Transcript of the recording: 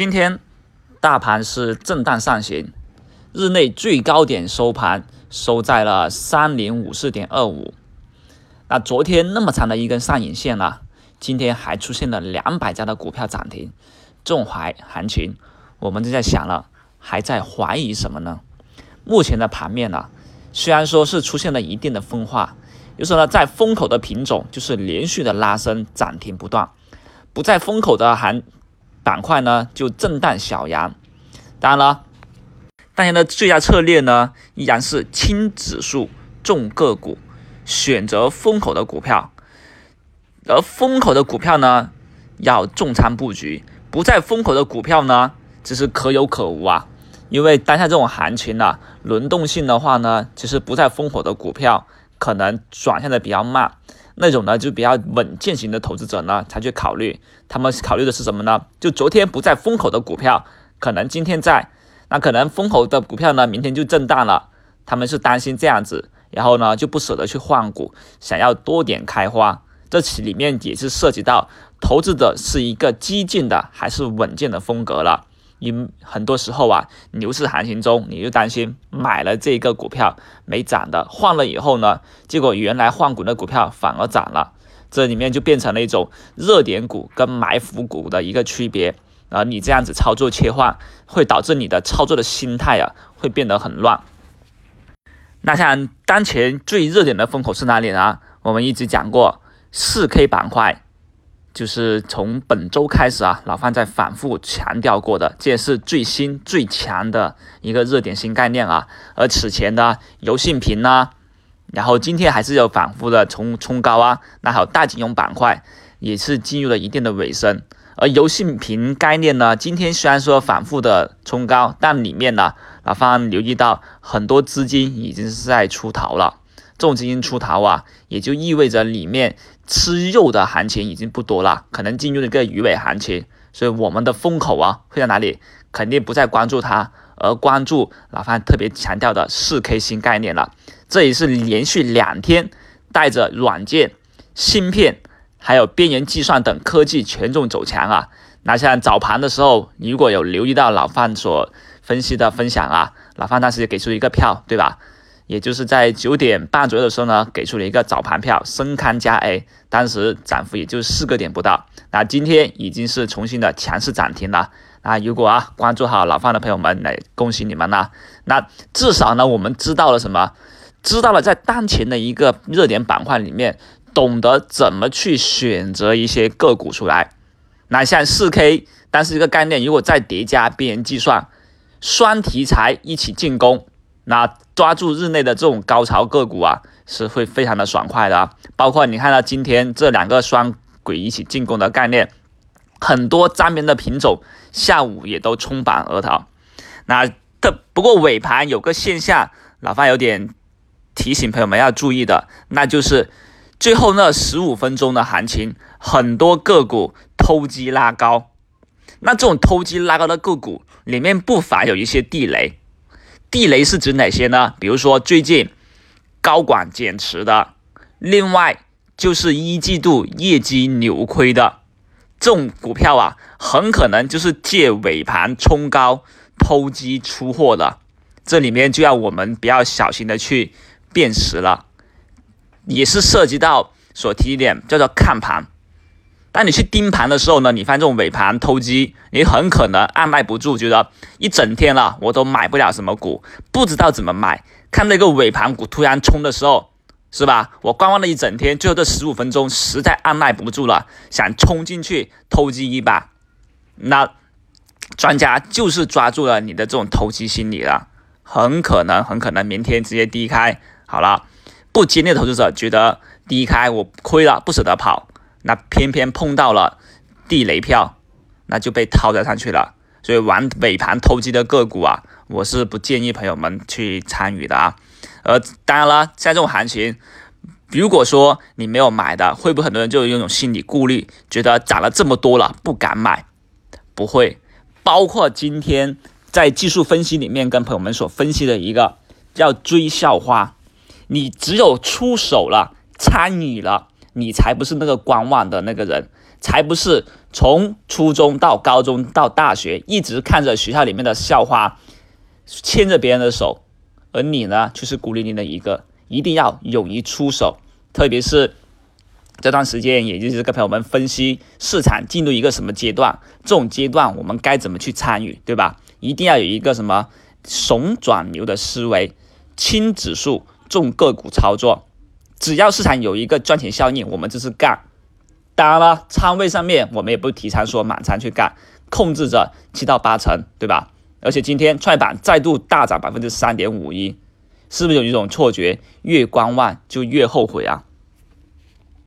今天大盘是震荡上行，日内最高点收盘收在了三零五四点二五。那昨天那么长的一根上影线呢，今天还出现了两百家的股票涨停，这种怀行情，我们就在想了，还在怀疑什么呢？目前的盘面呢，虽然说是出现了一定的分化，就是呢在风口的品种就是连续的拉升涨停不断，不在风口的行。板块呢就震荡小阳，当然了，当前的最佳策略呢依然是轻指数重个股，选择风口的股票，而风口的股票呢要重仓布局，不在风口的股票呢只是可有可无啊，因为当下这种行情呢轮动性的话呢，其实不在风口的股票可能转向的比较慢。那种呢，就比较稳健型的投资者呢，才去考虑。他们考虑的是什么呢？就昨天不在风口的股票，可能今天在。那可能风口的股票呢，明天就震荡了。他们是担心这样子，然后呢，就不舍得去换股，想要多点开花。这其里面也是涉及到投资者是一个激进的还是稳健的风格了。因很多时候啊，牛市行情中，你就担心买了这个股票没涨的，换了以后呢，结果原来换股的股票反而涨了，这里面就变成了一种热点股跟埋伏股的一个区别。而你这样子操作切换，会导致你的操作的心态啊，会变得很乱。那像当前最热点的风口是哪里呢？我们一直讲过四 K 板块。就是从本周开始啊，老范在反复强调过的，这也是最新最强的一个热点新概念啊。而此前的油性屏呢，然后今天还是有反复的冲冲高啊。那还有大金融板块也是进入了一定的尾声。而油性屏概念呢，今天虽然说反复的冲高，但里面呢，老范留意到很多资金已经是在出逃了。重金出逃啊，也就意味着里面吃肉的行情已经不多了，可能进入了一个鱼尾行情。所以我们的风口啊会在哪里？肯定不再关注它，而关注老范特别强调的四 K 新概念了。这也是连续两天带着软件、芯片还有边缘计算等科技权重走强啊。那像早盘的时候，如果有留意到老范所分析的分享啊，老范当时也给出一个票，对吧？也就是在九点半左右的时候呢，给出了一个早盘票，深康加 A，当时涨幅也就四个点不到。那今天已经是重新的强势涨停了。啊，如果啊关注好老范的朋友们，来恭喜你们啦！那至少呢，我们知道了什么？知道了在当前的一个热点板块里面，懂得怎么去选择一些个股出来。那像四 K，但是一个概念，如果再叠加边缘计算，双题材一起进攻。那抓住日内的这种高潮个股啊，是会非常的爽快的啊。包括你看到今天这两个双轨一起进攻的概念，很多沾边的品种下午也都冲板而逃。那的不过尾盘有个现象，老范有点提醒朋友们要注意的，那就是最后那十五分钟的行情，很多个股偷鸡拉高。那这种偷鸡拉高的个股里面不乏有一些地雷。地雷是指哪些呢？比如说最近高管减持的，另外就是一季度业绩扭亏的这种股票啊，很可能就是借尾盘冲高偷鸡出货的，这里面就要我们比较小心的去辨识了，也是涉及到所提点叫做看盘。当你去盯盘的时候呢，你发现这种尾盘偷鸡，你很可能按耐不住，觉得一整天了我都买不了什么股，不知道怎么买。看那个尾盘股突然冲的时候，是吧？我观望了一整天，最后这十五分钟实在按耐不住了，想冲进去偷鸡一把。那专家就是抓住了你的这种投机心理了，很可能很可能明天直接低开。好了，不坚定的投资者觉得低开我亏了，不舍得跑。那偏偏碰到了地雷票，那就被套在上去了。所以玩尾盘投机的个股啊，我是不建议朋友们去参与的啊。呃，当然了，像这种行情，如果说你没有买的，会不会很多人就有一种心理顾虑，觉得涨了这么多了不敢买？不会。包括今天在技术分析里面跟朋友们所分析的一个叫追校花，你只有出手了，参与了。你才不是那个观望的那个人，才不是从初中到高中到大学，一直看着学校里面的校花牵着别人的手，而你呢，却是孤零零的一个。一定要勇于出手，特别是这段时间，也就是跟朋友们分析市场进入一个什么阶段，这种阶段我们该怎么去参与，对吧？一定要有一个什么怂转牛的思维，轻指数重个股操作。只要市场有一个赚钱效应，我们就是干。当然了，仓位上面我们也不提倡说满仓去干，控制着七到八成，对吧？而且今天创业板再度大涨百分之三点五一。是不是有一种错觉，越观望就越后悔啊？